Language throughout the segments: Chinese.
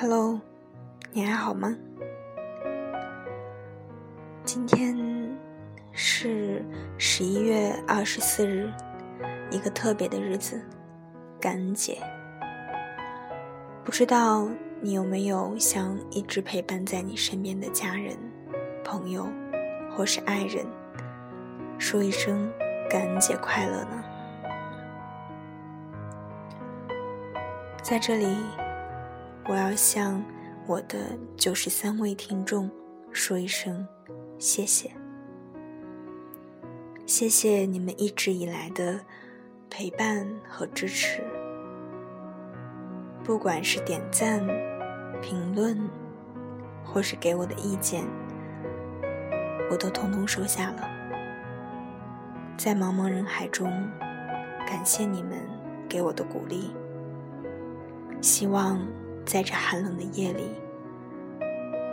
Hello，你还好吗？今天是十一月二十四日，一个特别的日子——感恩节。不知道你有没有向一直陪伴在你身边的家人、朋友或是爱人说一声感恩节快乐呢？在这里。我要向我的九十三位听众说一声谢谢，谢谢你们一直以来的陪伴和支持，不管是点赞、评论，或是给我的意见，我都通通收下了。在茫茫人海中，感谢你们给我的鼓励，希望。在这寒冷的夜里，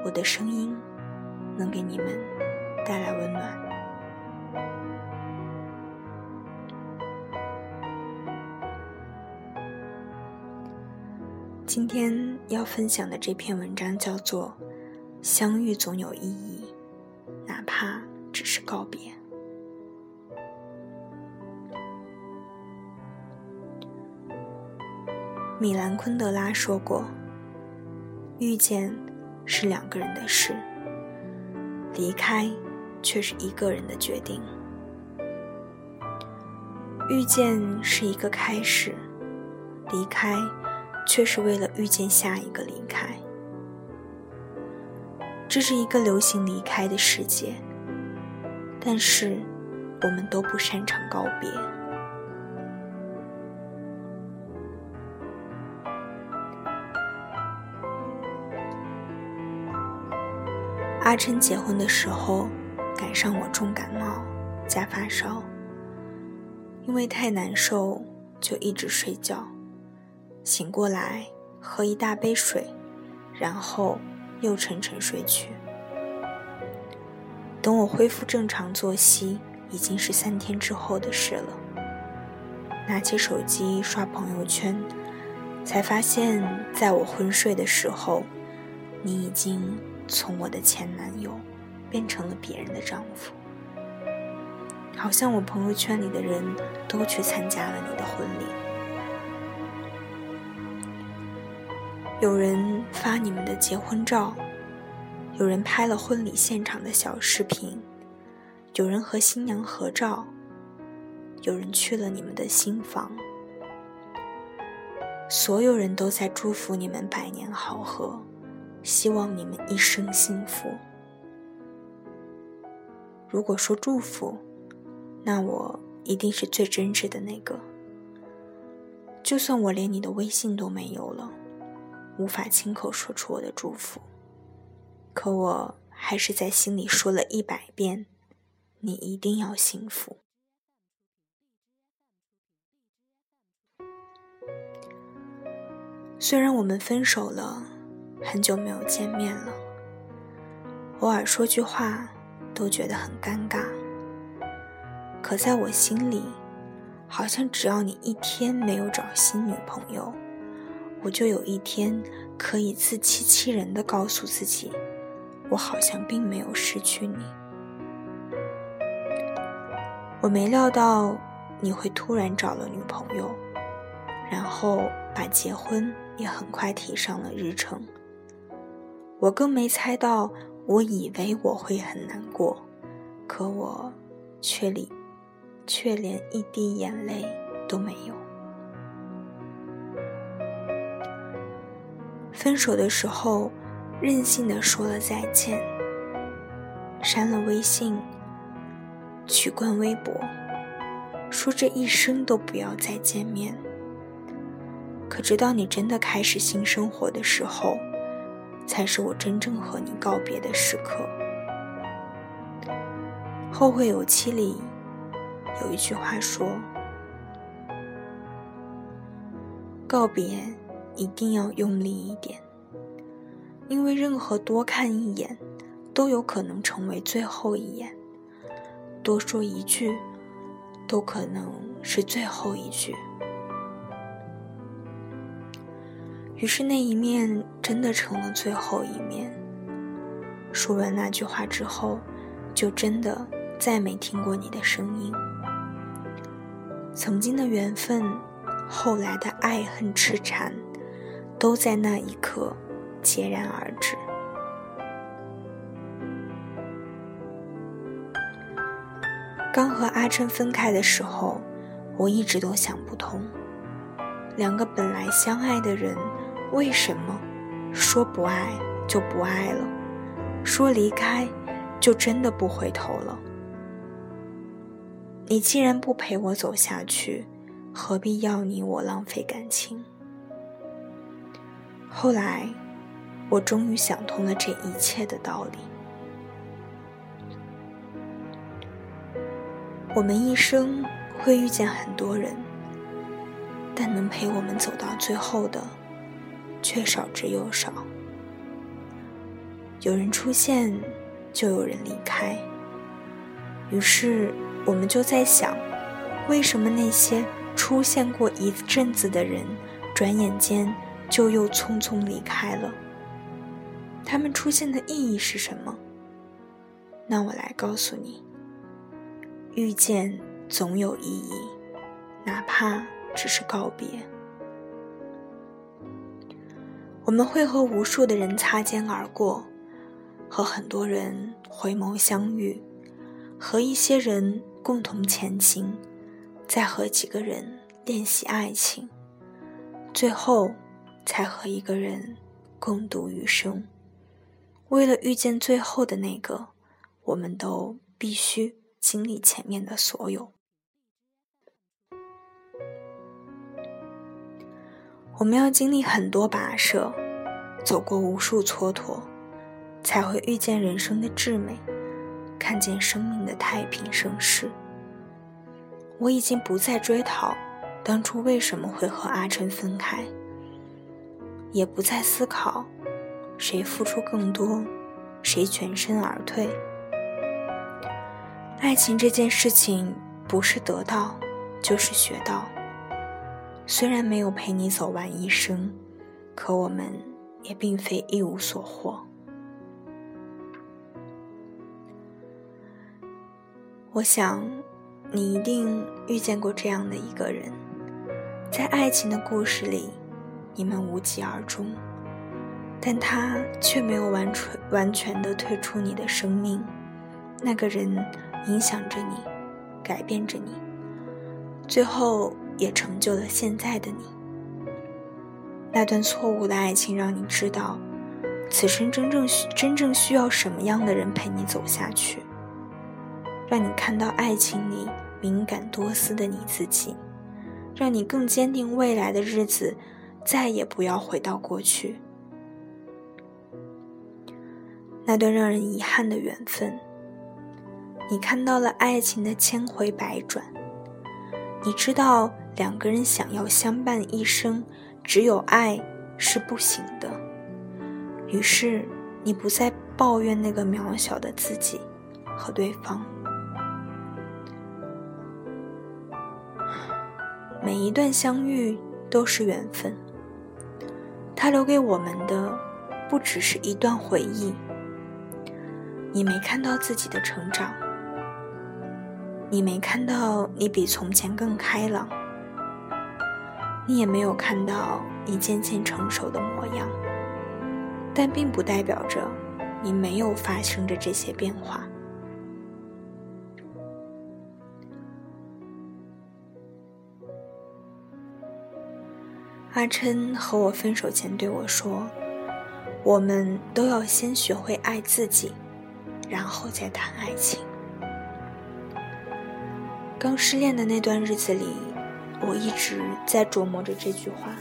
我的声音能给你们带来温暖。今天要分享的这篇文章叫做《相遇总有意义，哪怕只是告别》。米兰昆德拉说过。遇见是两个人的事，离开却是一个人的决定。遇见是一个开始，离开却是为了遇见下一个离开。这是一个流行离开的世界，但是我们都不擅长告别。阿琛结婚的时候，赶上我重感冒加发烧，因为太难受，就一直睡觉。醒过来喝一大杯水，然后又沉沉睡去。等我恢复正常作息，已经是三天之后的事了。拿起手机刷朋友圈，才发现，在我昏睡的时候，你已经。从我的前男友变成了别人的丈夫，好像我朋友圈里的人都去参加了你的婚礼。有人发你们的结婚照，有人拍了婚礼现场的小视频，有人和新娘合照，有人去了你们的新房，所有人都在祝福你们百年好合。希望你们一生幸福。如果说祝福，那我一定是最真挚的那个。就算我连你的微信都没有了，无法亲口说出我的祝福，可我还是在心里说了一百遍：你一定要幸福。虽然我们分手了。很久没有见面了，偶尔说句话都觉得很尴尬。可在我心里，好像只要你一天没有找新女朋友，我就有一天可以自欺欺人的告诉自己，我好像并没有失去你。我没料到你会突然找了女朋友，然后把结婚也很快提上了日程。我更没猜到，我以为我会很难过，可我却里却连一滴眼泪都没有。分手的时候，任性的说了再见，删了微信，取关微博，说这一生都不要再见面。可直到你真的开始新生活的时候。才是我真正和你告别的时刻。《后会有期》里有一句话说：“告别一定要用力一点，因为任何多看一眼，都有可能成为最后一眼；多说一句，都可能是最后一句。”于是那一面真的成了最后一面。说完那句话之后，就真的再没听过你的声音。曾经的缘分，后来的爱恨痴缠，都在那一刻戛然而止。刚和阿琛分开的时候，我一直都想不通，两个本来相爱的人。为什么说不爱就不爱了，说离开就真的不回头了？你既然不陪我走下去，何必要你我浪费感情？后来，我终于想通了这一切的道理。我们一生会遇见很多人，但能陪我们走到最后的。却少之又少。有人出现，就有人离开。于是，我们就在想，为什么那些出现过一阵子的人，转眼间就又匆匆离开了？他们出现的意义是什么？那我来告诉你：遇见总有意义，哪怕只是告别。我们会和无数的人擦肩而过，和很多人回眸相遇，和一些人共同前行，再和几个人练习爱情，最后才和一个人共度余生。为了遇见最后的那个，我们都必须经历前面的所有。我们要经历很多跋涉，走过无数蹉跎，才会遇见人生的至美，看见生命的太平盛世。我已经不再追讨当初为什么会和阿琛分开，也不再思考谁付出更多，谁全身而退。爱情这件事情，不是得到，就是学到。虽然没有陪你走完一生，可我们也并非一无所获。我想，你一定遇见过这样的一个人，在爱情的故事里，你们无疾而终，但他却没有完全完全的退出你的生命。那个人影响着你，改变着你，最后。也成就了现在的你。那段错误的爱情让你知道，此生真正需真正需要什么样的人陪你走下去，让你看到爱情里敏感多思的你自己，让你更坚定未来的日子再也不要回到过去。那段让人遗憾的缘分，你看到了爱情的千回百转，你知道。两个人想要相伴一生，只有爱是不行的。于是，你不再抱怨那个渺小的自己和对方。每一段相遇都是缘分，它留给我们的不只是一段回忆。你没看到自己的成长，你没看到你比从前更开朗。你也没有看到你渐渐成熟的模样，但并不代表着你没有发生着这些变化。阿琛和我分手前对我说：“我们都要先学会爱自己，然后再谈爱情。”刚失恋的那段日子里。我一直在琢磨着这句话，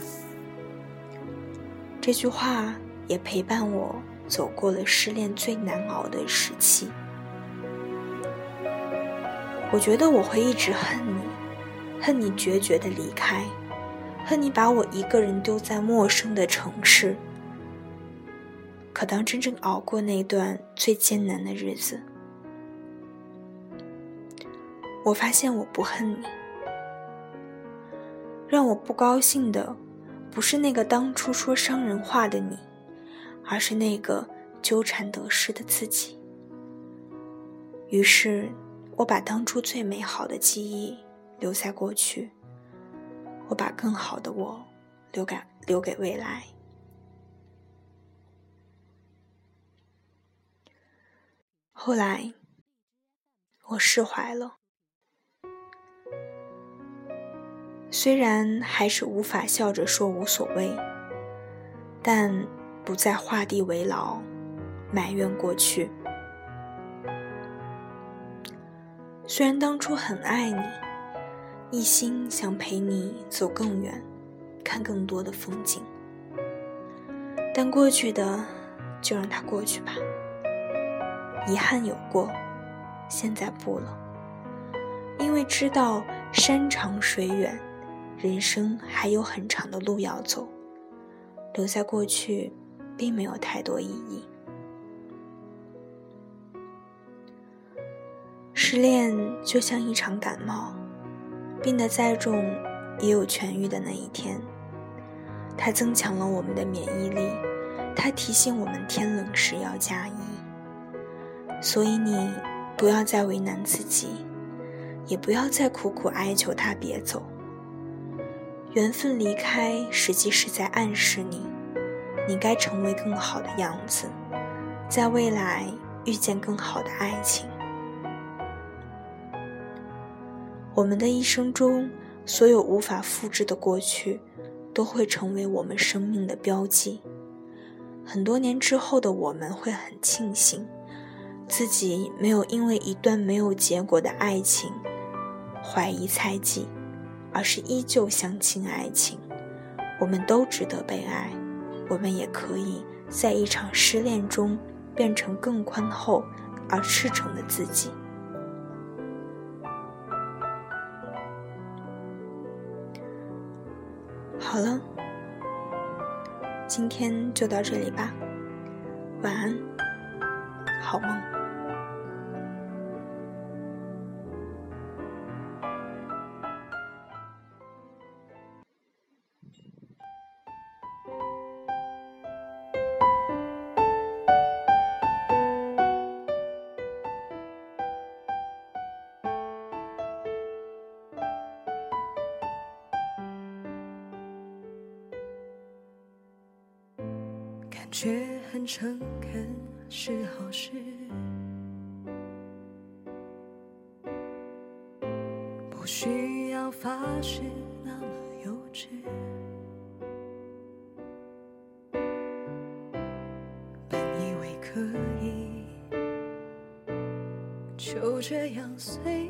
这句话也陪伴我走过了失恋最难熬的时期。我觉得我会一直恨你，恨你决绝的离开，恨你把我一个人丢在陌生的城市。可当真正熬过那段最艰难的日子，我发现我不恨你。让我不高兴的，不是那个当初说伤人话的你，而是那个纠缠得失的自己。于是，我把当初最美好的记忆留在过去，我把更好的我留给留给未来。后来，我释怀了。虽然还是无法笑着说无所谓，但不再画地为牢，埋怨过去。虽然当初很爱你，一心想陪你走更远，看更多的风景，但过去的就让它过去吧。遗憾有过，现在不了，因为知道山长水远，人生还有很长的路要走，留在过去并没有太多意义。失恋就像一场感冒，病得再重也有痊愈的那一天。它增强了我们的免疫力，它提醒我们天冷时要加衣。所以你不要再为难自己，也不要再苦苦哀求他别走。缘分离开，实际是在暗示你，你该成为更好的样子，在未来遇见更好的爱情。我们的一生中，所有无法复制的过去，都会成为我们生命的标记。很多年之后的我们，会很庆幸。自己没有因为一段没有结果的爱情怀疑猜忌，而是依旧相信爱情。我们都值得被爱，我们也可以在一场失恋中变成更宽厚而赤诚的自己。好了，今天就到这里吧，晚安，好梦。诚恳，是好事。不需要发誓那么幼稚，本以为可以就这样随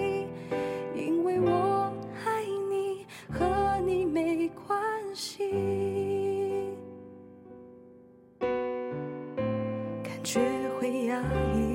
学会压抑。